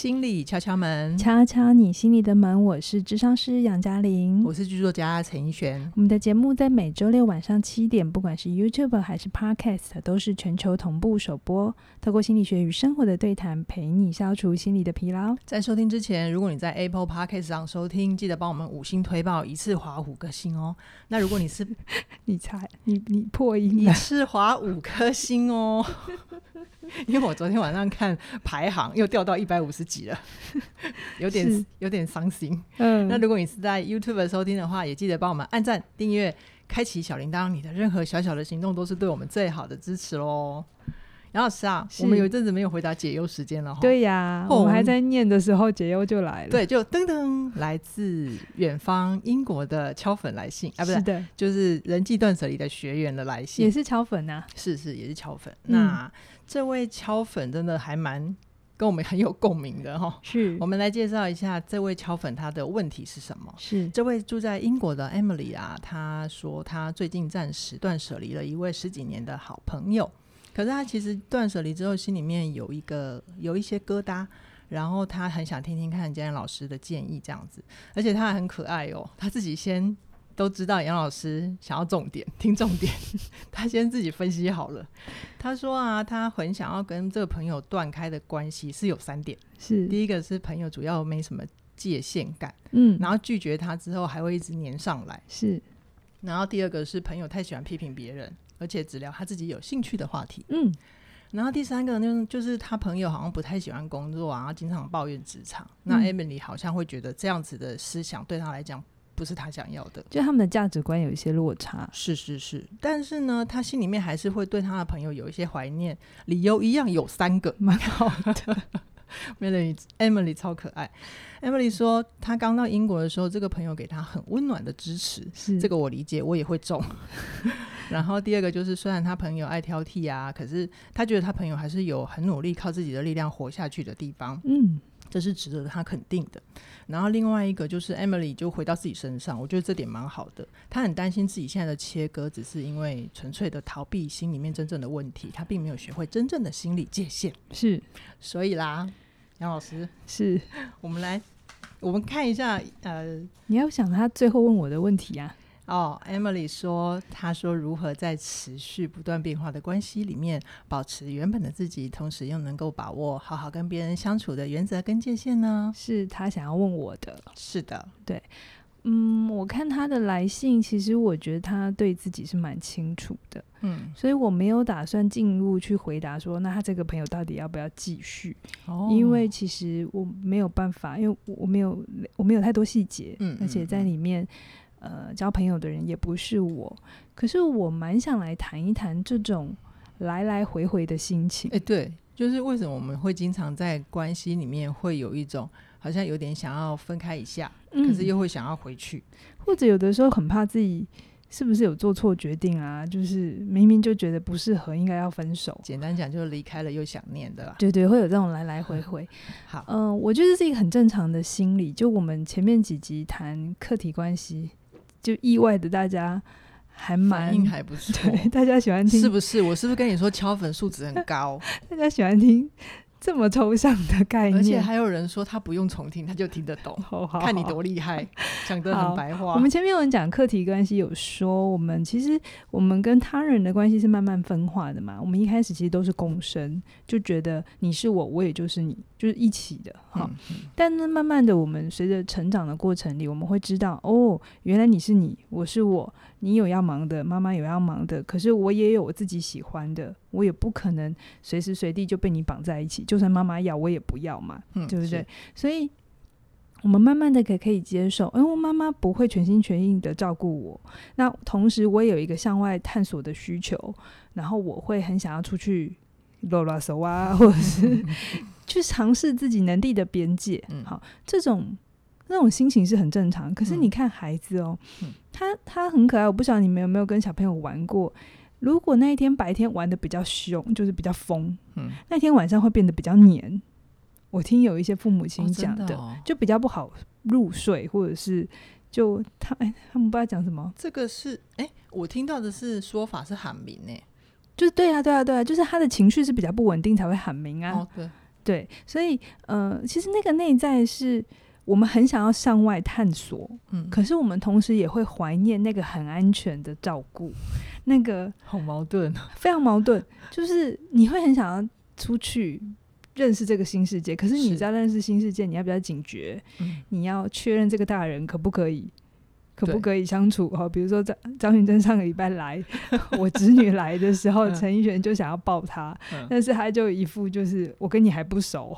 心理敲敲门，敲敲你心里的门。我是智商师杨嘉玲，我是剧作家陈奕璇。我们的节目在每周六晚上七点，不管是 YouTube 还是 Podcast，都是全球同步首播。透过心理学与生活的对谈，陪你消除心理的疲劳。在收听之前，如果你在 Apple Podcast 上收听，记得帮我们五星推爆，一次划五颗星哦。那如果你是 你猜你你破音，一次划五颗星哦。因为我昨天晚上看排行又掉到一百五十几了，有点有点伤心。嗯，那如果你是在 YouTube 收听的话，也记得帮我们按赞、订阅、开启小铃铛。你的任何小小的行动都是对我们最好的支持喽。杨老师啊，我们有一阵子没有回答解忧时间了哈。对呀，我们还在念的时候，解忧就来了。对，就噔噔，来自远方英国的敲粉来信啊，不是，是的，就是人际断舍离的学员的来信，也是敲粉啊，是是，也是敲粉。嗯、那这位敲粉真的还蛮跟我们很有共鸣的哈。是，我们来介绍一下这位敲粉他的问题是什么？是这位住在英国的 Emily 啊，她说她最近暂时断舍离了一位十几年的好朋友。可是他其实断舍离之后，心里面有一个有一些疙瘩，然后他很想听听看今天老师的建议，这样子，而且他还很可爱哦，他自己先都知道杨老师想要重点听重点，他先自己分析好了。他说啊，他很想要跟这个朋友断开的关系是有三点，是第一个是朋友主要没什么界限感，嗯，然后拒绝他之后还会一直黏上来，是，然后第二个是朋友太喜欢批评别人。而且只聊他自己有兴趣的话题，嗯，然后第三个呢，就是他朋友好像不太喜欢工作啊，经常抱怨职场。那 Emily 好像会觉得这样子的思想对他来讲不是他想要的，就他们的价值观有一些落差。是是是，但是呢，他心里面还是会对他的朋友有一些怀念，理由一样有三个，蛮好的。Emily 超可爱。Emily 说，她刚到英国的时候，这个朋友给她很温暖的支持，是这个我理解，我也会中。然后第二个就是，虽然他朋友爱挑剔啊，可是他觉得他朋友还是有很努力，靠自己的力量活下去的地方。嗯，这是值得他肯定的。然后另外一个就是 Emily 就回到自己身上，我觉得这点蛮好的。他很担心自己现在的切割只是因为纯粹的逃避心里面真正的问题，他并没有学会真正的心理界限。是，所以啦，杨老师，是我们来我们看一下，呃，你要想他最后问我的问题啊。哦、oh，Emily 说：“她说如何在持续不断变化的关系里面保持原本的自己，同时又能够把握好好跟别人相处的原则跟界限呢？”是他想要问我的。是的，对，嗯，我看他的来信，其实我觉得他对自己是蛮清楚的，嗯，所以我没有打算进入去回答说，那他这个朋友到底要不要继续？哦，因为其实我没有办法，因为我没有我没有太多细节，嗯，而且在里面。呃，交朋友的人也不是我，可是我蛮想来谈一谈这种来来回回的心情。哎、欸，对，就是为什么我们会经常在关系里面会有一种好像有点想要分开一下，嗯、可是又会想要回去，或者有的时候很怕自己是不是有做错决定啊？就是明明就觉得不适合，应该要分手。简单讲，就是离开了又想念的啦。对对，会有这种来来回回。好，嗯、呃，我觉得是一个很正常的心理。就我们前面几集谈客体关系。就意外的，大家还蛮反应还不错，对，大家喜欢听，是不是？我是不是跟你说敲粉素质很高？大家喜欢听。这么抽象的概念，而且还有人说他不用重听，他就听得懂。好好好，看你多厉害，讲得很白话。我们前面有人讲课题关系，有说我们其实我们跟他人的关系是慢慢分化的嘛。我们一开始其实都是共生，就觉得你是我，我也就是你，就是一起的。哈、嗯嗯，但呢，慢慢的，我们随着成长的过程里，我们会知道，哦，原来你是你，我是我。你有要忙的，妈妈有要忙的，可是我也有我自己喜欢的，我也不可能随时随地就被你绑在一起。就算妈妈要，我也不要嘛，嗯、对不对？所以，我们慢慢的可可以接受，因为我妈妈不会全心全意的照顾我。那同时，我也有一个向外探索的需求，然后我会很想要出去啰啰嗦啊，或者是 去尝试自己能力的边界。嗯，好，这种。那种心情是很正常，可是你看孩子哦，嗯、他他很可爱。我不晓得你们有没有跟小朋友玩过。如果那一天白天玩的比较凶，就是比较疯，嗯，那天晚上会变得比较黏。我听有一些父母亲讲的，哦的哦，就比较不好入睡，或者是就他哎，他们不知道讲什么。这个是哎，我听到的是说法是喊名哎，就是对啊对啊对啊，就是他的情绪是比较不稳定才会喊名啊。哦，对。对，所以呃，其实那个内在是我们很想要向外探索，嗯，可是我们同时也会怀念那个很安全的照顾，那个好矛盾，非常矛盾，就是你会很想要出去。认识这个新世界，可是你在认识新世界，你要比较警觉，你要确认这个大人可不可以，可不可以相处？哈，比如说张张云珍上个礼拜来，我侄女来的时候，陈奕璇就想要抱她，但是他就一副就是我跟你还不熟，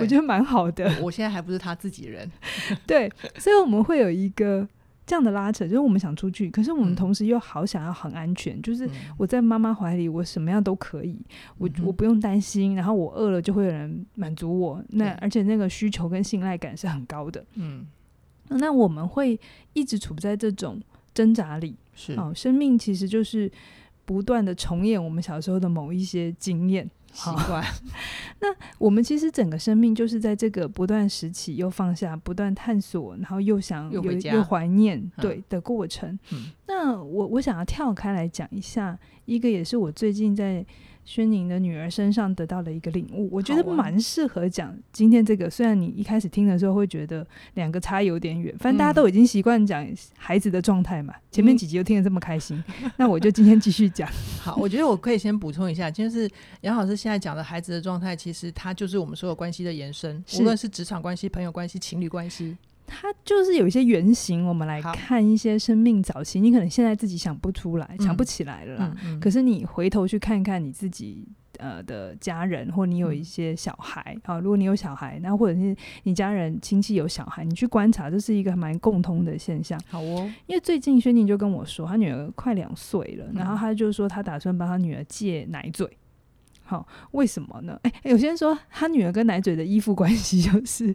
我觉得蛮好的。我现在还不是他自己人，对，所以我们会有一个。这样的拉扯，就是我们想出去，可是我们同时又好想要很安全。嗯、就是我在妈妈怀里，我什么样都可以，嗯、我我不用担心。然后我饿了，就会有人满足我。那而且那个需求跟信赖感是很高的。嗯，那我们会一直处在这种挣扎里。是哦，生命其实就是不断的重演我们小时候的某一些经验。习惯。那我们其实整个生命就是在这个不断拾起又放下，不断探索，然后又想又又怀念，对的过程。嗯、那我我想要跳开来讲一下，一个也是我最近在。轩宁的女儿身上得到了一个领悟，我觉得蛮适合讲今天这个。虽然你一开始听的时候会觉得两个差有点远，反正大家都已经习惯讲孩子的状态嘛。前面几集又听得这么开心，那我就今天继续讲。好，我觉得我可以先补充一下，就是杨老师现在讲的孩子的状态，其实它就是我们所有关系的延伸，无论是职场关系、朋友关系、情侣关系。它就是有一些原型，我们来看一些生命早期，你可能现在自己想不出来，嗯、想不起来了啦。嗯嗯、可是你回头去看看你自己呃的家人，或你有一些小孩啊、嗯，如果你有小孩，那或者是你家人亲戚有小孩，你去观察，这是一个蛮共通的现象。好哦，因为最近轩宁就跟我说，他女儿快两岁了，然后他就说他打算帮他女儿戒奶嘴。好，为什么呢？哎、欸，有些人说他女儿跟奶嘴的依附关系，就是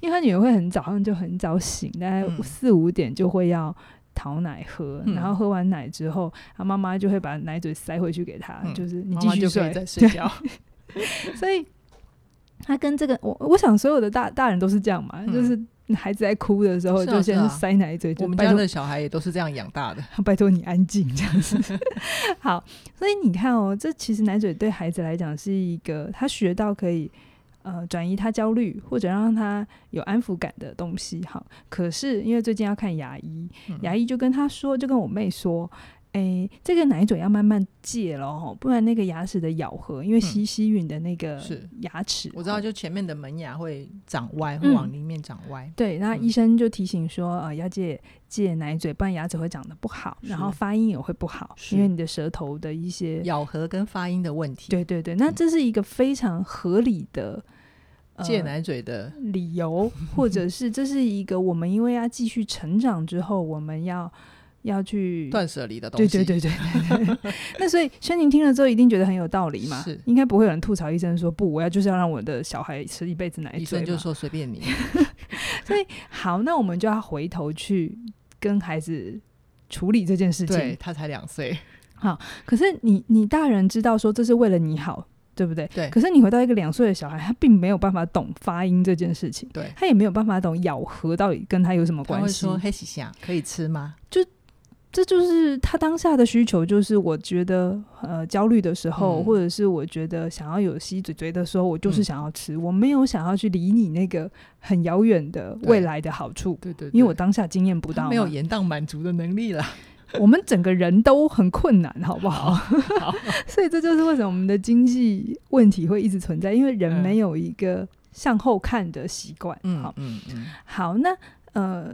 因为他女儿会很早上就很早醒，大概四五点就会要讨奶喝，嗯、然后喝完奶之后，他妈妈就会把奶嘴塞回去给他，嗯、就是你继续睡，再睡觉。所以他跟这个我，我想所有的大大人都是这样嘛，嗯、就是。孩子在哭的时候，就先塞奶嘴。我们家的小孩也都是这样养大的。拜托你安静，这样子。好，所以你看哦，这其实奶嘴对孩子来讲是一个他学到可以呃转移他焦虑或者让他有安抚感的东西。好，可是因为最近要看牙医，牙医就跟他说，就跟我妹说。哎、欸，这个奶嘴要慢慢戒了，不然那个牙齿的咬合，因为吸吸吮的那个牙齿、嗯，我知道，就前面的门牙会长歪，会往里面长歪。嗯、对，那医生就提醒说，呃，要戒戒奶嘴，不然牙齿会长得不好，然后发音也会不好，因为你的舌头的一些咬合跟发音的问题。对对对，那这是一个非常合理的、呃、戒奶嘴的理由，或者是这是一个我们因为要继续成长之后，我们要。要去断舍离的东西，对对对对对。那所以轩宁听了之后，一定觉得很有道理嘛？是，应该不会有人吐槽医生说不，我要就是要让我的小孩吃一辈子奶嘴。医生就说随便你。所以好，那我们就要回头去跟孩子处理这件事情。对，他才两岁。好，可是你你大人知道说这是为了你好，对不对？对。可是你回到一个两岁的小孩，他并没有办法懂发音这件事情，对，他也没有办法懂咬合到底跟他有什么关系。他会说黑喜虾可以吃吗？就。这就是他当下的需求，就是我觉得呃焦虑的时候，嗯，或者是我觉得想要有吸嘴嘴的时候，我就是想要吃，嗯，我没有想要去理你那个很遥远的未来的好处，对对，对，因为我当下经验不到，没有延宕满足的能力了。我们整个人都很困难，好不好？好，所以这就是为什么我们的经济问题会一直存在，因为人没有一个向后看的习惯。嗯，好，嗯嗯，好，那呃。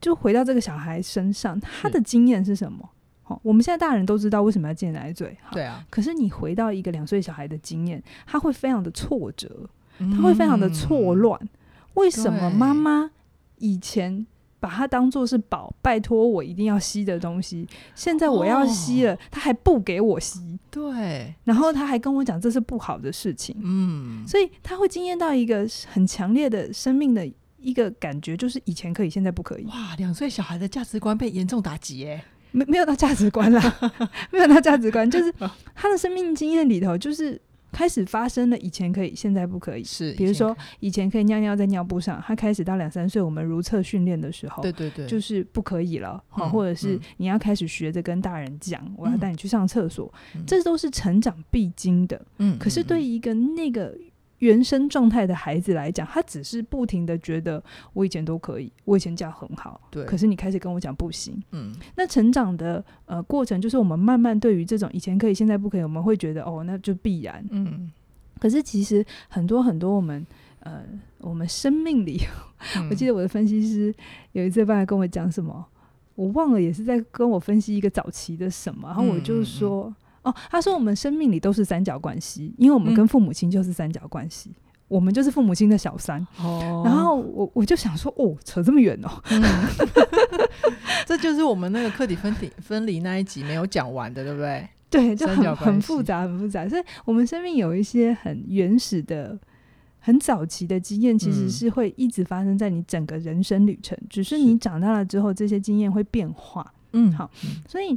就回到这个小孩身上，他的经验是什么？好，我们现在大人都知道为什么要戒奶嘴，对啊。可是你回到一个两岁小孩的经验，他会非常的挫折，他会非常的错乱。嗯、为什么妈妈以前把他当做是宝，拜托我一定要吸的东西，现在我要吸了，他还不给我吸？对，然后他还跟我讲这是不好的事情。嗯，所以他会经验到一个很强烈的生命的。一个感觉就是以前可以，现在不可以。哇，两岁小孩的价值观被严重打击耶！没没有到价值观啦，没有到价值观，就是他的生命经验里头，就是开始发生了以前可以，现在不可以。是，比如说以前可以尿尿在尿布上，他开始到两三岁，我们如厕训练的时候，对对对，就是不可以了。好、嗯，或者是你要开始学着跟大人讲、嗯，我要带你去上厕所、嗯，这都是成长必经的。嗯，可是对于一个那个。原生状态的孩子来讲，他只是不停的觉得我以前都可以，我以前这样很好，对。可是你开始跟我讲不行，嗯，那成长的呃过程，就是我们慢慢对于这种以前可以，现在不可以，我们会觉得哦，那就必然，嗯。可是其实很多很多我们呃我们生命里，嗯、我记得我的分析师有一次爸爸跟我讲什么，我忘了，也是在跟我分析一个早期的什么，然后我就说。嗯嗯哦，他说我们生命里都是三角关系，因为我们跟父母亲就是三角关系，嗯、我们就是父母亲的小三。哦，然后我我就想说，哦，扯这么远哦，嗯、这就是我们那个课题分离分离那一集没有讲完的，对不对？对，就很很复杂，很复杂。所以，我们生命有一些很原始的、很早期的经验，其实是会一直发生在你整个人生旅程，嗯、只是你长大了之后，这些经验会变化。嗯，好，嗯、所以。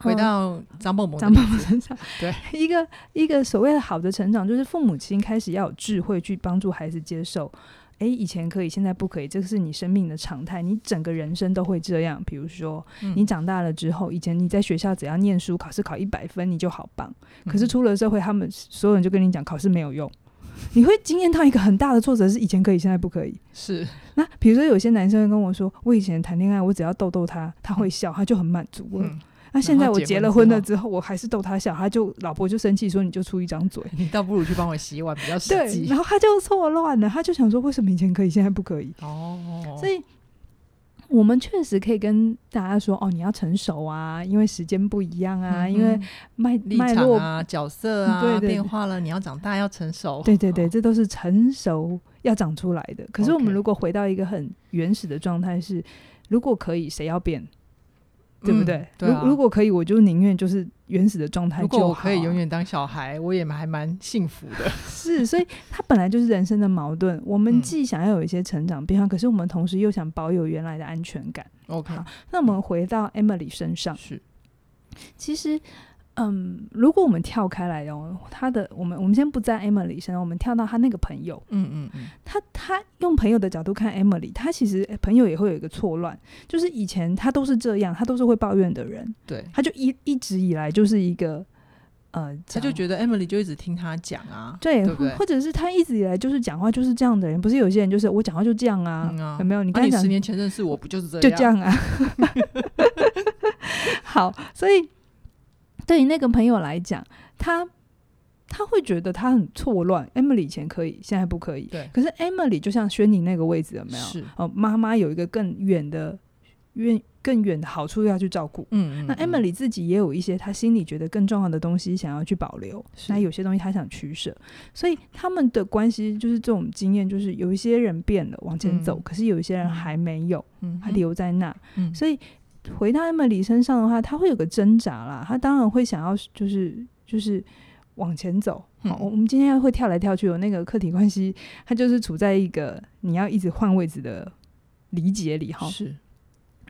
回到张蹦蹦张蹦蹦身上，对 一个一个所谓的好的成长，就是父母亲开始要有智慧去帮助孩子接受，哎，以前可以，现在不可以，这个是你生命的常态，你整个人生都会这样。比如说，你长大了之后，以前你在学校只要念书，考试考一百分，你就好棒。可是出了社会，他们所有人就跟你讲，考试没有用。你会经验到一个很大的挫折，是以前可以，现在不可以。是。那比如说，有些男生会跟我说，我以前谈恋爱，我只要逗逗他，他会笑，他就很满足了。嗯那现在我结了婚了之后，我还是逗他笑，他就老婆就生气说：“你就出一张嘴，你倒不如去帮我洗碗比较实际。”然后他就错乱了，他就想说：“为什么以前可以，现在不可以？”哦，所以我们确实可以跟大家说：“哦，你要成熟啊，因为时间不一样啊，嗯、因为脉脉络啊、角色啊对对对变化了，你要长大，要成熟。”对对对，这都是成熟要长出来的。可是我们如果回到一个很原始的状态，是如果可以，谁要变？对不对？嗯、对啊、如如果可以，我就宁愿就是原始的状态就好。如果我可以永远当小孩，我也还蛮幸福的。是，所以它本来就是人生的矛盾。我们既想要有一些成长变化，嗯、可是我们同时又想保有原来的安全感。OK，好，那我们回到 Emily 身上，是，其实。嗯，如果我们跳开来哦，他的我们我们先不在 Emily 身上，我们跳到他那个朋友，嗯嗯嗯，他他用朋友的角度看 Emily，他其实朋友也会有一个错乱，就是以前他都是这样，他都是会抱怨的人，对，他就一一直以来就是一个呃，他就觉得 Emily 就一直听他讲啊，对，对对或者是他一直以来就是讲话就是这样的人，不是有些人就是我讲话就这样啊，嗯啊有没有？你刚才讲、啊、你十年前认识我不就是这样？就这样啊，好，所以。对于那个朋友来讲，他他会觉得他很错乱。Emily 以前可以，现在不可以。对。可是 Emily 就像轩宁那个位置有没有？是。哦，妈妈有一个更远的远更远的好处要去照顾。嗯，嗯嗯。那 Emily 自己也有一些他心里觉得更重要的东西想要去保留。那有些东西他想取舍，所以他们的关系就是这种经验，就是有一些人变了往前走，嗯、可是有一些人还没有，嗯，还留在那。嗯。所以。回到 Emily 身上的话，他会有个挣扎啦。他当然会想要，就是就是往前走。好，我们今天会跳来跳去，有那个客体关系，他就是处在一个你要一直换位置的理解里。哈，是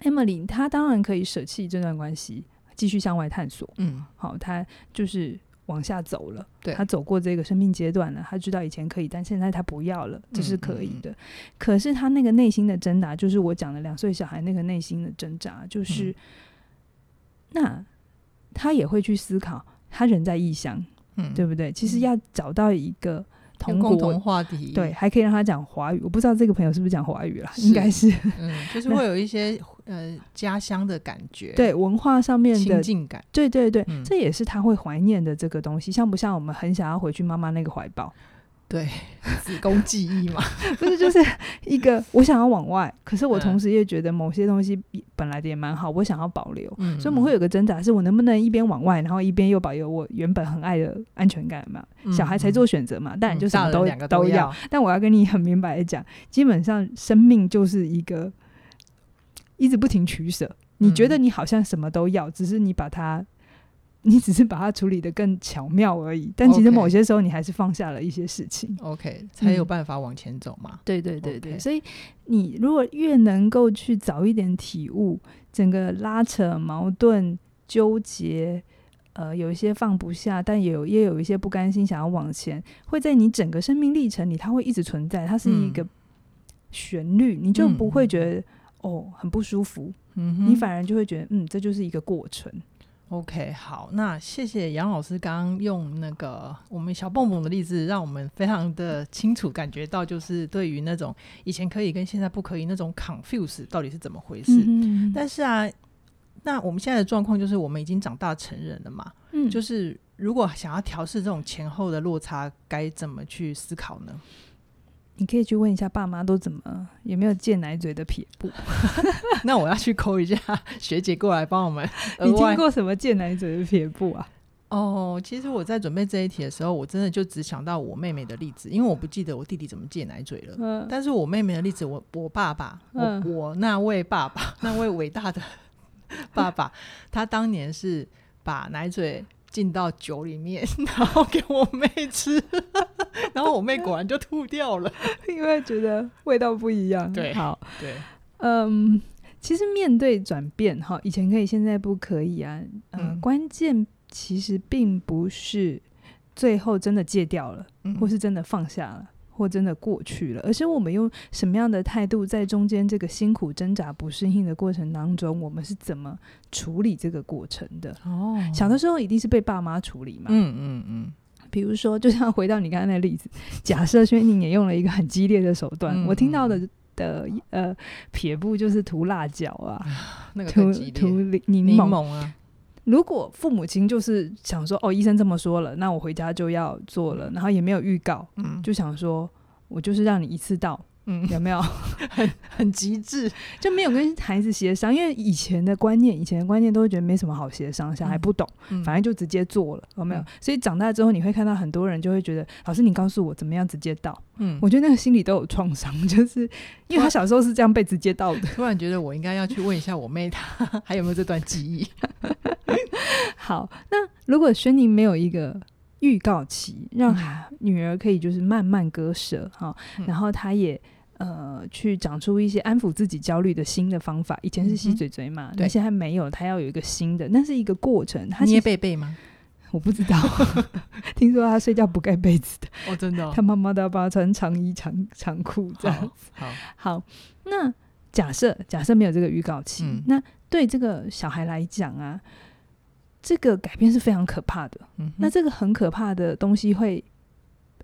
Emily，他当然可以舍弃这段关系，继续向外探索。嗯，好，他就是。往下走了，对他走过这个生命阶段了，他知道以前可以，但现在他不要了，这是可以的。嗯嗯、可是他那个内心的挣扎，就是我讲的两岁小孩那个内心的挣扎，就是、嗯、那他也会去思考，他人在异乡，嗯，对不对？其实要找到一个。同共同话题，对，还可以让他讲华语。我不知道这个朋友是不是讲华语啦，应该是，嗯，就是 会有一些呃家乡的感觉，对，文化上面的亲近感，对对对，嗯、这也是他会怀念的这个东西，像不像我们很想要回去妈妈那个怀抱？对，子宫记忆嘛，不是就是一个 我想要往外，可是我同时也觉得某些东西本来的也蛮好，我想要保留，嗯、所以我们会有个挣扎，是我能不能一边往外，然后一边又保有我原本很爱的安全感嘛？嗯、小孩才做选择嘛，当然就什么都、嗯、都要。但我要跟你很明白的讲，基本上生命就是一个一直不停取舍。你觉得你好像什么都要，只是你把它。你只是把它处理得更巧妙而已，但其实某些时候你还是放下了一些事情，OK，才有办法往前走嘛。嗯、对对对对.所以你如果越能够去早一点体悟，整个拉扯、矛盾、纠结，呃，有一些放不下，但也有也有一些不甘心想要往前，会在你整个生命历程里，它会一直存在，它是一个旋律，嗯、你就不会觉得、嗯、哦很不舒服，你反而就会觉得嗯，这就是一个过程。OK，好，那谢谢杨老师刚刚用那个我们小蹦蹦的例子，让我们非常的清楚感觉到，就是对于那种以前可以跟现在不可以那种 confuse 到底是怎么回事。嗯、但是啊，那我们现在的状况就是我们已经长大成人了嘛，嗯，就是如果想要调试这种前后的落差，该怎么去思考呢？你可以去问一下爸妈都怎么，有没有戒奶嘴的撇步？那我要去抠一下学姐过来帮我们。你听过什么戒奶嘴的撇步啊？哦，其实我在准备这一题的时候，我真的就只想到我妹妹的例子，因为我不记得我弟弟怎么戒奶嘴了。嗯，但是我妹妹的例子，我我爸爸，我我那位爸爸，那位伟大的爸爸，他当年是把奶嘴。进到酒里面，然后给我妹吃，然后我妹果然就吐掉了，因为觉得味道不一样。对，好，对，嗯，其实面对转变，哈，以前可以，现在不可以啊。呃、嗯，关键其实并不是最后真的戒掉了，嗯、或是真的放下了。或真的过去了，而是我们用什么样的态度，在中间这个辛苦挣扎、不适应的过程当中，我们是怎么处理这个过程的？哦，小的时候一定是被爸妈处理嘛。嗯嗯嗯。比如说，就像回到你刚才那例子，假设轩宁也用了一个很激烈的手段，嗯、我听到的的呃撇步就是涂辣椒啊，那个涂涂柠柠檬啊。如果父母亲就是想说，哦，医生这么说了，那我回家就要做了，然后也没有预告，嗯，就想说，我就是让你一次到，嗯，有没有？很很极致，就没有跟孩子协商，因为以前的观念，以前的观念都会觉得没什么好协商，小孩不懂，嗯，反正就直接做了，有没有？所以长大之后，你会看到很多人就会觉得，老师，你告诉我怎么样直接到，嗯，我觉得那个心里都有创伤，就是因为他小时候是这样被直接到的，突然觉得我应该要去问一下我妹，她还有没有这段记忆。好，那如果轩宁没有一个预告期，让女儿可以就是慢慢割舍哈，嗯、然后她也呃去长出一些安抚自己焦虑的新的方法。以前是吸嘴嘴嘛，那现在没有，她要有一个新的，那是一个过程。她捏被被吗？我不知道，听说她睡觉不盖被子的哦，真的、哦，她妈妈都要帮她穿长衣长长裤这样子。好，好，好，那假设假设没有这个预告期，嗯、那对这个小孩来讲啊。这个改变是非常可怕的。嗯、那这个很可怕的东西会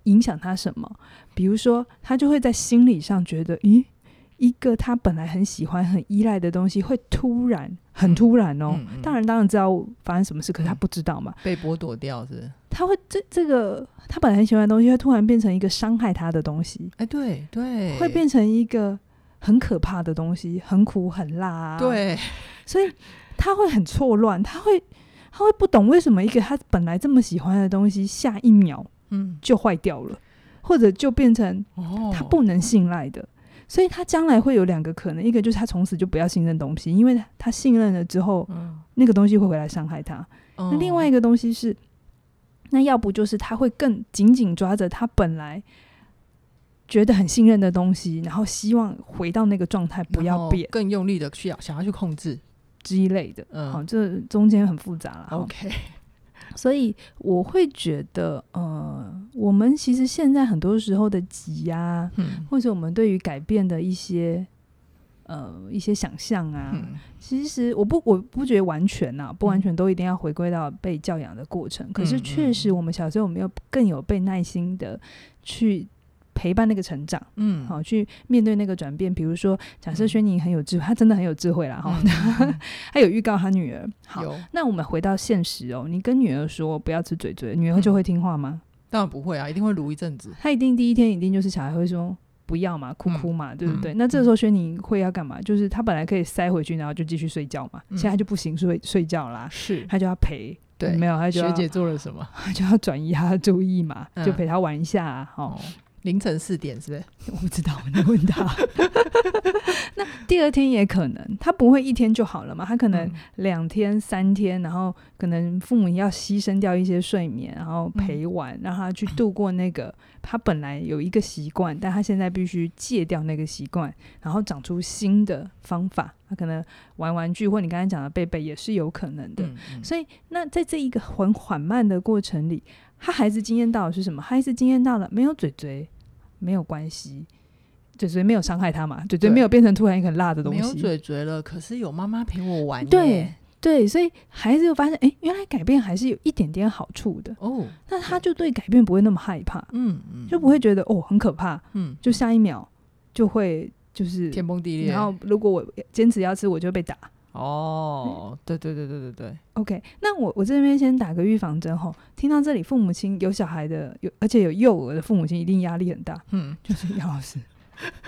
影响他什么？比如说，他就会在心理上觉得，咦，一个他本来很喜欢、很依赖的东西，会突然很突然哦。嗯嗯、当然，当然知道发生什么事，可是他不知道嘛，被剥夺掉是，是？他会这这个他本来很喜欢的东西，会突然变成一个伤害他的东西。哎，对对，会变成一个很可怕的东西，很苦很辣、啊。对，所以他会很错乱，他会。他会不懂为什么一个他本来这么喜欢的东西，下一秒嗯。就坏掉了，嗯、或者就变成他不能信赖的，哦、所以他将来会有两个可能，一个就是他从此就不要信任东西，因为他信任了之后，嗯、那个东西会回来伤害他。嗯、那另外一个东西是，那要不就是他会更紧紧抓着他本来觉得很信任的东西，然后希望回到那个状态，不要变，更用力的去要想要去控制。之类的，嗯，好，这中间很复杂了。OK，所以我会觉得，呃，我们其实现在很多时候的急呀，嗯，或者我们对于改变的一些，呃，一些想象啊，嗯、其实我不，我不觉得完全呐、啊，不完全都一定要回归到被教养的过程。嗯、可是确实，我们小时候我们要更有被耐心的去。陪伴那个成长，嗯，好，去面对那个转变。比如说，假设轩宁很有智慧，他真的很有智慧啦。哈，他有预告他女儿。好，那我们回到现实哦，你跟女儿说不要吃嘴嘴，女儿就会听话吗？当然不会啊，一定会撸一阵子。他一定第一天一定就是小孩会说不要嘛，哭哭嘛，对不对？那这个时候轩宁会要干嘛？就是他本来可以塞回去，然后就继续睡觉嘛。现在就不行，睡睡觉啦。是，他就要陪。对，没有，他就学姐做了什么？就要转移他的注意嘛，就陪他玩一下。哦。凌晨四点是不是？我不知道，你问他。那第二天也可能，他不会一天就好了嘛？他可能两天、三天，然后可能父母要牺牲掉一些睡眠，然后陪玩，嗯、让他去度过那个他本来有一个习惯，但他现在必须戒掉那个习惯，然后长出新的方法。他可能玩玩具，或你刚才讲的贝贝也是有可能的。嗯嗯，所以，那在这一个很缓慢的过程里，他孩子经验到的是什么？孩子经验到了没有嘴嘴。没有关系，嘴嘴没有伤害他嘛？嘴嘴没有变成突然一个很辣的东西。没有嘴嘴了，可是有妈妈陪我玩。对对，所以孩子就发现，哎，原来改变还是有一点点好处的哦。那他就对改变不会那么害怕，嗯嗯，就不会觉得哦很可怕，嗯，就下一秒就会就是天崩地裂。然后如果我坚持要吃，我就被打。哦，对对对对对对。OK，那我我这边先打个预防针吼。听到这里，父母亲有小孩的，有而且有幼儿的父母亲，一定压力很大。嗯，就是杨老师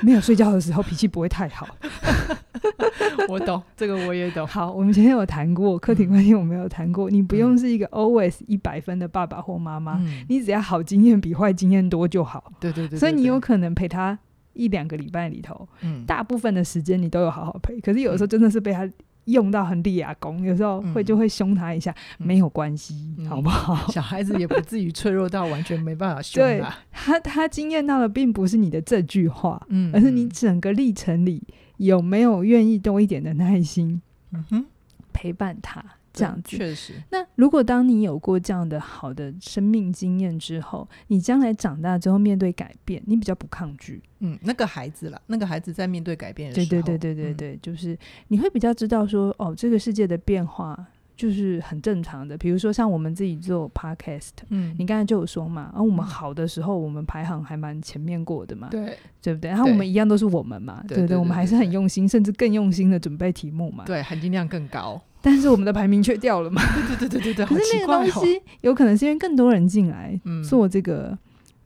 没有睡觉的时候，脾气不会太好。我懂这个，我也懂。好，我们前天有谈过客体关系，我们有谈过，你不用是一个 always 一百分的爸爸或妈妈，嗯、你只要好经验比坏经验多就好。对对，对对对。所以你有可能陪他一两个礼拜里头，嗯，大部分的时间你都有好好陪。可是有的时候真的是被他。用到很厉亚弓，有时候会就会凶他一下，嗯、没有关系，嗯、好不好？小孩子也不至于脆弱到完全没办法凶他。他他惊艳到的并不是你的这句话，嗯，而是你整个历程里有没有愿意多一点的耐心，嗯哼，陪伴他。这样子确实。那如果当你有过这样的好的生命经验之后，你将来长大之后面对改变，你比较不抗拒。嗯，那个孩子了，那个孩子在面对改变的时候，对对对对对对，嗯、就是你会比较知道说，哦，这个世界的变化就是很正常的。比如说像我们自己做 podcast，嗯，你刚才就有说嘛，而、哦、我们好的时候，我们排行还蛮前面过的嘛，对对不对？然后我们一样都是我们嘛，对对对，我们还是很用心，甚至更用心的准备题目嘛，对，含金量更高。但是我们的排名却掉了嘛？对对对对对对。可是那个东西有可能是因为更多人进来做这个，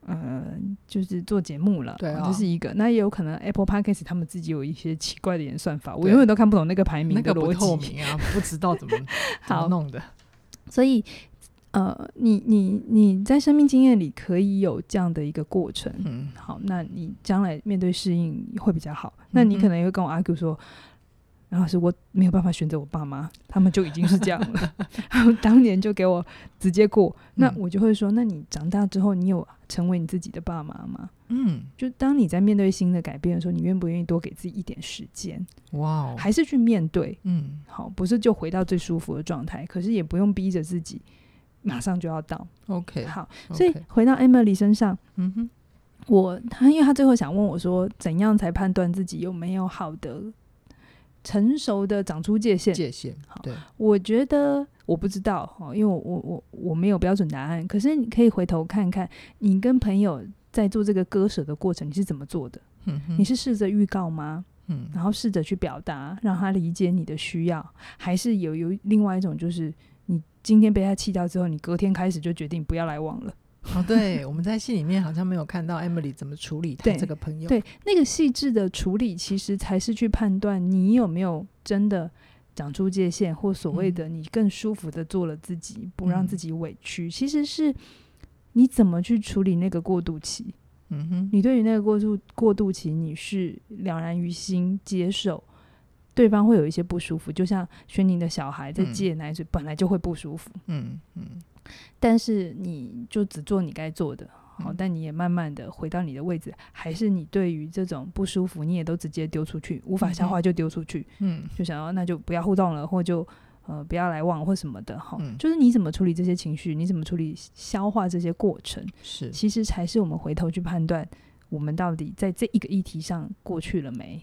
呃，就是做节目了。对，这是一个。那也有可能 Apple Podcast 他们自己有一些奇怪的演算法，我永远都看不懂那个排名的逻辑啊，不知道怎么好弄的。所以，呃，你你你在生命经验里可以有这样的一个过程。嗯，好，那你将来面对适应会比较好。那你可能也会跟我 argue 说。然后是我没有办法选择我爸妈，他们就已经是这样了。然后当年就给我直接过，那我就会说：那你长大之后，你有成为你自己的爸妈吗？嗯，就当你在面对新的改变的时候，你愿不愿意多给自己一点时间？哇还是去面对？嗯，好，不是就回到最舒服的状态，可是也不用逼着自己马上就要到。OK，好，所以回到 Emily 身上，嗯哼，我他因为他最后想问我说，怎样才判断自己有没有好的？成熟的长出界限，界限。对，我觉得我不知道哈，因为我我我我没有标准答案。可是你可以回头看看，你跟朋友在做这个割舍的过程，你是怎么做的？嗯哼，你是试着预告吗？嗯，然后试着去表达，让他理解你的需要，还是有有另外一种，就是你今天被他气到之后，你隔天开始就决定不要来往了。哦，对，我们在戏里面好像没有看到 Emily 怎么处理他这个朋友。对，对，那个细致的处理，其实才是去判断你有没有真的长出界限，或所谓的你更舒服的做了自己，嗯、不让自己委屈。其实是你怎么去处理那个过渡期。嗯哼，你对于那个过渡过渡期，你是了然于心接受，对方会有一些不舒服，就像轩宁的小孩在戒奶嘴，嗯、本来就会不舒服。嗯嗯。嗯但是你就只做你该做的，好，但你也慢慢的回到你的位置，还是你对于这种不舒服，你也都直接丢出去，无法消化就丢出去，嗯，就想要那就不要互动了，或就呃不要来往或什么的，哈，嗯，就是你怎么处理这些情绪，你怎么处理消化这些过程，是，其实才是我们回头去判断我们到底在这一个议题上过去了没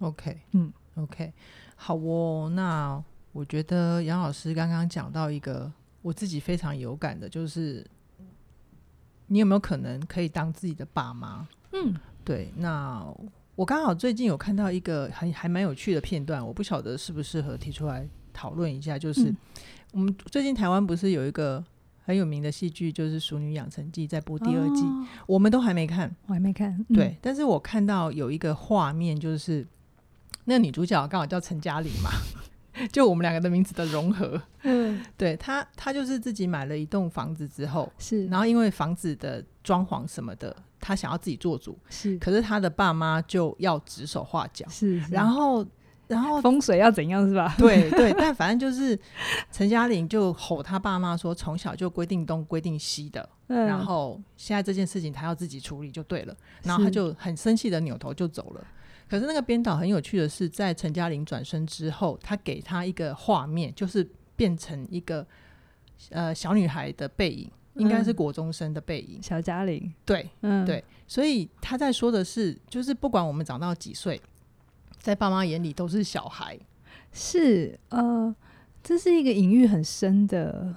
？OK，嗯，OK，好哦，那我觉得杨老师刚刚讲到一个。我自己非常有感的，就是你有没有可能可以当自己的爸妈？嗯，对。那我刚好最近有看到一个很还蛮有趣的片段，我不晓得适不适合提出来讨论一下。就是、嗯、我们最近台湾不是有一个很有名的戏剧，就是《熟女养成记》在播第二季，哦、我们都还没看，我还没看。嗯、对，但是我看到有一个画面，就是那个女主角刚好叫陈嘉玲嘛。就我们两个的名字的融合，嗯，对他，他就是自己买了一栋房子之后，是，然后因为房子的装潢什么的，他想要自己做主，是，可是他的爸妈就要指手画脚，是，是，然后，然后风水要怎样是吧？对对，但反正就是陈嘉玲就吼他爸妈说，从小就规定东规定西的，嗯，然后现在这件事情他要自己处理就对了，然后他就很生气的扭头就走了。可是那个编导很有趣的是，在陈嘉玲转身之后，他给他一个画面，就是变成一个呃小女孩的背影，应该是国中生的背影。小嘉玲，对，嗯，对，所以他在说的是，就是不管我们长到几岁，在爸妈眼里都是小孩。是，呃，这是一个隐喻很深的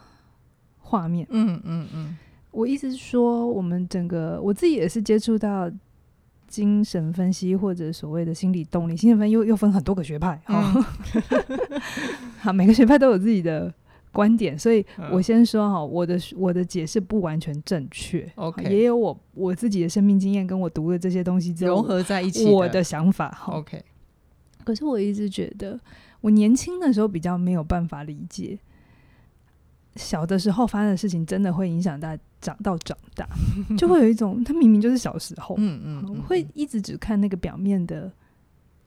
画面。嗯嗯嗯，我意思是说，我们整个我自己也是接触到精神分析或者所谓的心理动力，心理分析又又分很多个学派。好、嗯，每个学派都有自己的观点，所以我先说哈，我的我的解释不完全正确。OK，也有我我自己的生命经验跟我读的这些东西融合在一起，我的想法。OK，可是我一直觉得。我年轻的时候比较没有办法理解，小的时候发生的事情真的会影响到长到长大，就会有一种他明明就是小时候，嗯嗯，嗯，会一直只看那个表面的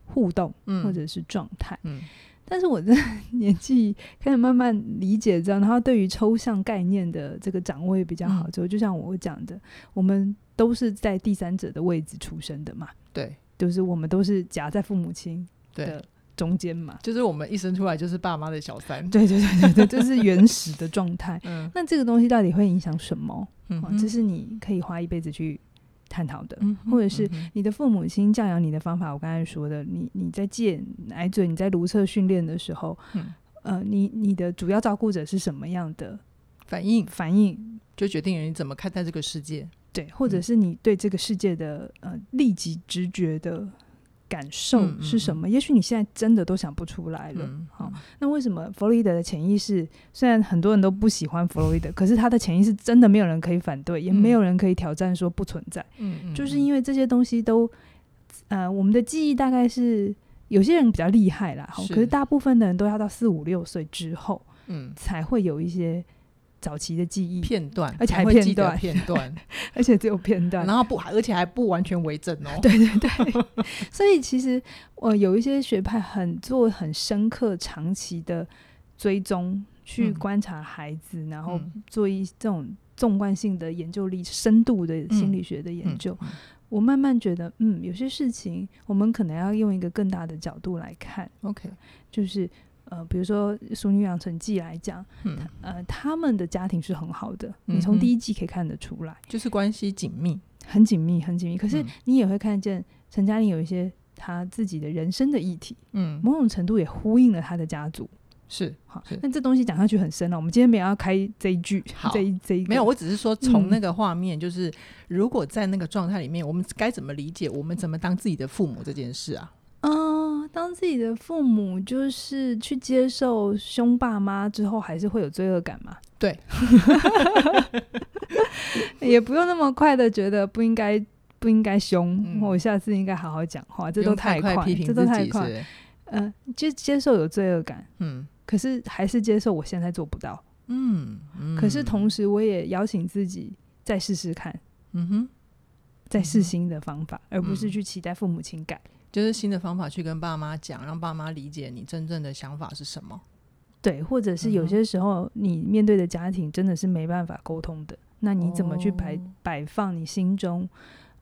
互动或者是状态，嗯，但是我的 年纪开始慢慢理解这样，然后对于抽象概念的这个掌握也比较好之后，就像我讲的，我们都是在第三者的位置出生的嘛，对，就是我们都是夹在父母亲的。对中间嘛，就是我们一生出来就是爸妈的小三，对对对对对，这是原始的状态。嗯，那这个东西到底会影响什么？嗯、哦，这是你可以花一辈子去探讨的，嗯，或者是你的父母亲教养你的方法。我刚才说的，你你在戒奶嘴，你在如厕训练的时候，嗯，呃，你你的主要照顾者是什么样的反应？反应就决定了你怎么看待这个世界，对，或者是你对这个世界的呃立即直觉的。感受是什么？嗯嗯嗯，也许你现在真的都想不出来了。好，那为什么弗洛伊德的潜意识虽然很多人都不喜欢弗洛伊德，可是他的潜意识真的没有人可以反对，也没有人可以挑战说不存在。就是因为这些东西都，呃，我们的记忆大概是有些人比较厉害啦，可是大部分的人都要到四五六岁之后，嗯，才会有一些。早期的记忆片段，而且还片段片段，而且只有片段，然后不，而且还不完全为证哦。对对对，所以其实我有一些学派很做很深刻、长期的追踪，去观察孩子，嗯、然后做一这种纵观性的研究力、深度的心理学的研究。嗯嗯嗯、我慢慢觉得，嗯，有些事情我们可能要用一个更大的角度来看。OK，就是。呃，比如说《淑女养成记》来讲，嗯，呃，他们的家庭是很好的，嗯、你从第一季可以看得出来，就是关系紧密，很紧密，很紧密。可是你也会看见陈嘉玲有一些她自己的人生的议题，嗯，某种程度也呼应了她的家族，是好。那这东西讲下去很深了，我们今天没有要开这一句，好，这一这一没有，我只是说从那个画面，就是、嗯、如果在那个状态里面，我们该怎么理解我们怎么当自己的父母这件事啊？当自己的父母就是去接受凶爸妈之后，还是会有罪恶感嘛？对，也不用那么快的觉得不应该不应该凶，嗯、我下次应该好好讲话，这都太快，批评这都太快。嗯、呃，接接受有罪恶感，嗯，可是还是接受我现在做不到，嗯，嗯，可是同。时我也邀请自己再试试看，嗯哼，再试新的方法，嗯，而不是去期待父母亲改。就是新的方法去跟爸妈讲，让爸妈理解你真正的想法是什么。对，或者是有些时候你面对的家庭真的是没办法沟通的，那你怎么去摆摆放你心中，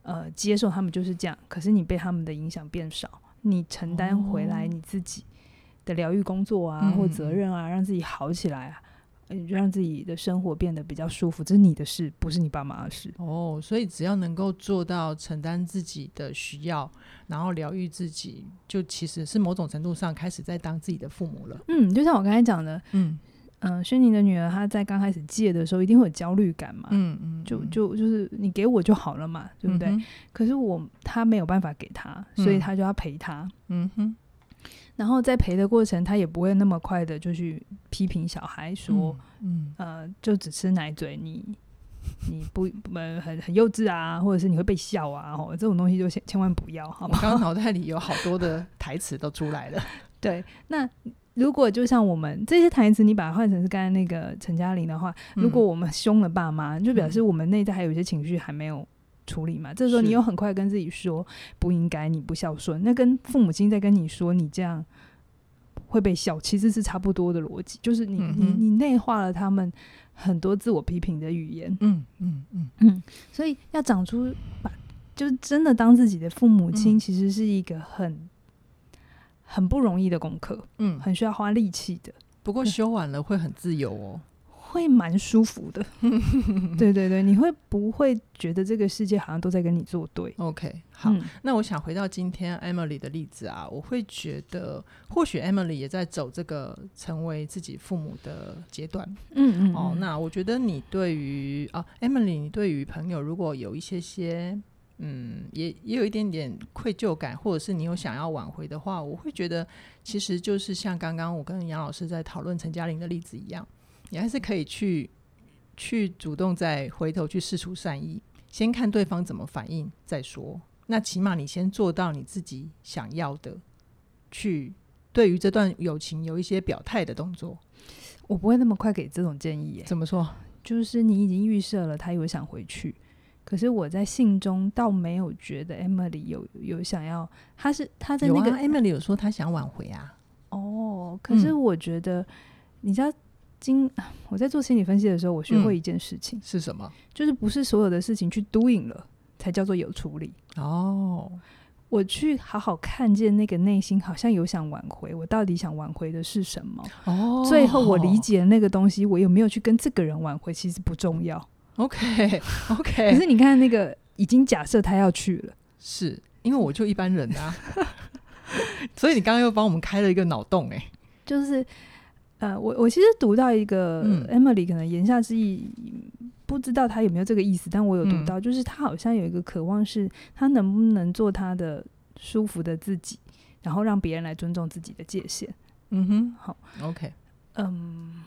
呃，接受他们就是这样，可是你被他们的影响变少，你承担回来你自己的疗愈工作啊，或责任啊，让自己好起来啊。让自己的生活变得比较舒服，这是你的事，不是你爸妈的事。哦，所以只要能够做到承担自己的需要，然后疗愈自己，就其实是某种程度上开始在当自己的父母了。嗯，就像我刚才讲的，嗯嗯，轩宁的女儿她在刚开始戒的时候，一定会有焦虑感嘛。嗯嗯，就就就是你给我就好了嘛，对不对？嗯、可是我她没有办法给他，所以他就要陪她。嗯哼。然后在陪的过程，他也不会那么快的就去批评小孩说，嗯，嗯呃，就只吃奶嘴，你你不呃很很幼稚啊，或者是你会被笑啊，哦，这种东西就千千万不要，好吗？我 刚脑袋里有好多的台词都出来了。对，那如果就像我们这些台词，你把它换成是刚才那个陈嘉玲的话，如果我们凶了爸妈，就表示我们内在还有一些情绪还没有。处理嘛，这时候你又很快跟自己说不应该，你不孝顺，那跟父母亲在跟你说你这样会被笑，其实是差不多的逻辑，就是你、嗯、你你内化了他们很多自我批评的语言，嗯嗯嗯。嗯，所以要长出把，就是真的当自己的父母亲，其实是一个很很不容易的功课，嗯，很需要花力气的。不过修完了会很自由哦。会蛮舒服的。对对对，你会不会觉得这个世界好像都在跟你作对？OK，好，嗯、那我想回到今天 Emily 的例子啊，我会觉得或许 Emily 也在走这个成为自己父母的阶段。嗯，嗯嗯。哦，那我觉得你对于啊 Emily，你对于朋友如果有一些些。嗯，也也有一点点愧疚感，或者是你有想要挽回的话，我会觉得其实就是像刚刚我跟杨老师在讨论陈嘉玲的例子一样，你还是可以去去主动再回头去试出善意，先看对方怎么反应再说。那起码你先做到你自己想要的，去对于这段友情有一些表态的动作。我不会那么快给这种建议耶。怎么说？就是你已经预设了他有想回去。可是我在信中倒没有觉得 Emily 有有想要，他是他在那个、啊、Emily 有说他想挽回啊。哦，可是我觉得，嗯、你知道，今我在做心理分析的时候，我学会一件事情、嗯、是什么？就是不是所有的事情去 doing 了才叫做有处理。哦，我去好好看见那个内心好像有想挽回，我到底想挽回的是什么？哦，最后我理解那个东西，我有没有去跟这个人挽回，其实不重要。OK，OK。Okay, okay 可是你看那个，已经假设他要去了，是因为我就一般人啊，所以你刚刚又帮我们开了一个脑洞哎、欸，就是呃，我我其实读到一个 Emily 可能言下之意，不知道他有没有这个意思，但我有读到，就是他好像有一个渴望，是他能不能做他的舒服的自己，然后让别人来尊重自己的界限。嗯哼，好，OK，嗯，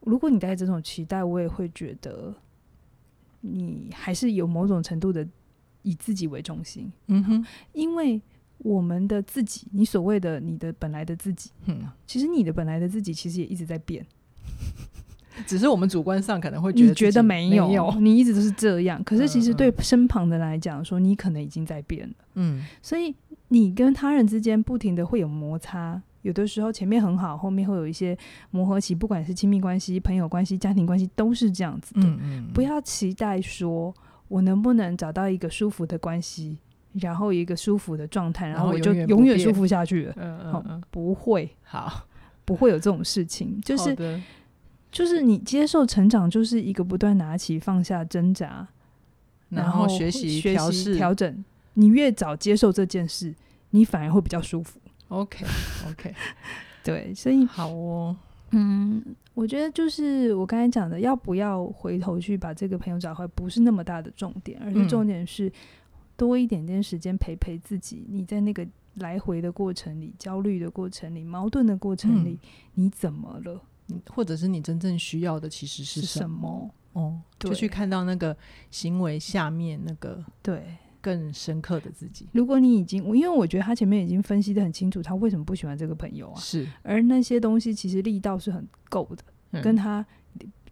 如果你带着这种期待，我也会觉得。你还是有某种程度的以自己为中心，嗯哼，因为我们的自己，你所谓的你的本来的自己，嗯，其实你的本来的自己其实也一直在变，只是我们主观上可能会觉得你觉得没有，没有，你一直都是这样，可是其实对身旁的人来讲，说你可能已经在变了，嗯，所以你跟他人之间不停的会有摩擦。有的时候前面很好，后面会有一些磨合期，不管是亲密关系、朋友关系、家庭关系，都是这样子的。嗯嗯，不要期待说我能不能找到一个舒服的关系，然后一个舒服的状态，然后我就永远舒服下去了。嗯嗯嗯，不会，好，不会有这种事情。就是就是你接受成长，就是一个不断拿起放下挣扎，然后学习学习调整。你越早接受这件事，你反而会比较舒服。OK，OK，Okay, okay. 对，所以好哦，嗯，我觉得就是我刚才讲的，要不要回头去把这个朋友找回，不是那么大的重点，而是重点是多一点点时间陪陪自己。你在那个来回的过程里、焦虑的过程里、矛盾的过程里，嗯、你怎么了？或者是你真正需要的其实是什么？哦，就去看到那个行为下面那个对。更深刻的自己。如果你已经，因为我觉得他前面已经分析的很清楚，他为什么不喜欢这个朋友啊？是，而那些东西其实力道是很够的，嗯、跟他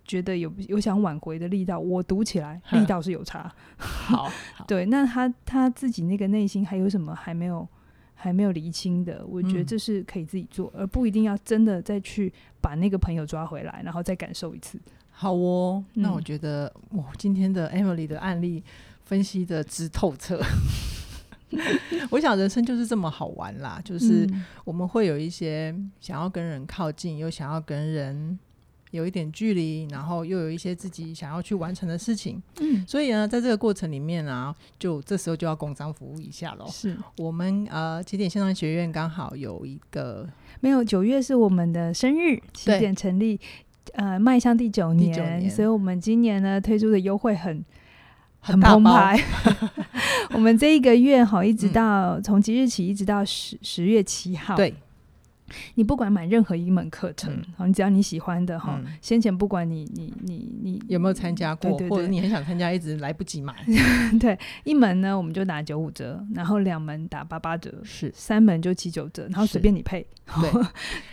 觉得有有想挽回的力道，我读起来 力道是有差。好，对，那他他自己那个内心还有什么还没有还没有厘清的？我觉得这是可以自己做，嗯、而不一定要真的再去把那个朋友抓回来，然后再感受一次。好哦，那我觉得，我、嗯，今天的 Emily 的案例。分析的之透彻，我想人生就是这么好玩啦，就是我们会有一些想要跟人靠近，又想要跟人有一点距离，然后又有一些自己想要去完成的事情。嗯，所以呢，在这个过程里面啊，就这时候就要工商服务一下喽。是我们呃起点线上学院刚好有一个没有九月是我们的生日，起点成立呃迈向第九年，所以我们今年呢推出的优惠很。很澎湃，我们这一个月哈，一直到从即日起一直到十十月七号，对。你不管买任何一门课程，好，你只要你喜欢的哈，先前不管你你你你有没有参加过，或者你很想参加，一直来不及买，对，一门呢我们就打九五折，然后两门打八八折，是。三门就七九折，然后随便你配，对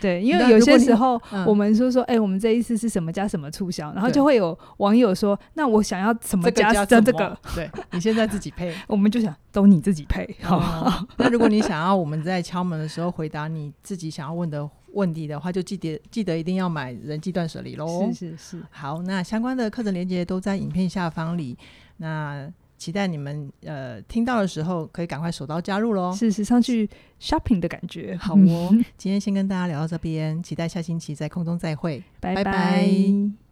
对，因为有些时候我们说说，哎，我们这一次是什么加什么促销，然后就会有网友说，那我想要什么加这个，对，你现在自己配，我们就想都你自己配，好，那如果你想要我们在敲门的时候回答你自己想。想要问的问题的话，就记得记得一定要买人际断舍离喽。是是是，好，那相关的课程链接都在影片下方里。那期待你们呃听到的时候，可以赶快手刀加入喽。是是，上去 shopping 的感觉。好哦，今天先跟大家聊到这边，期待下星期在空中再会，拜拜。拜拜。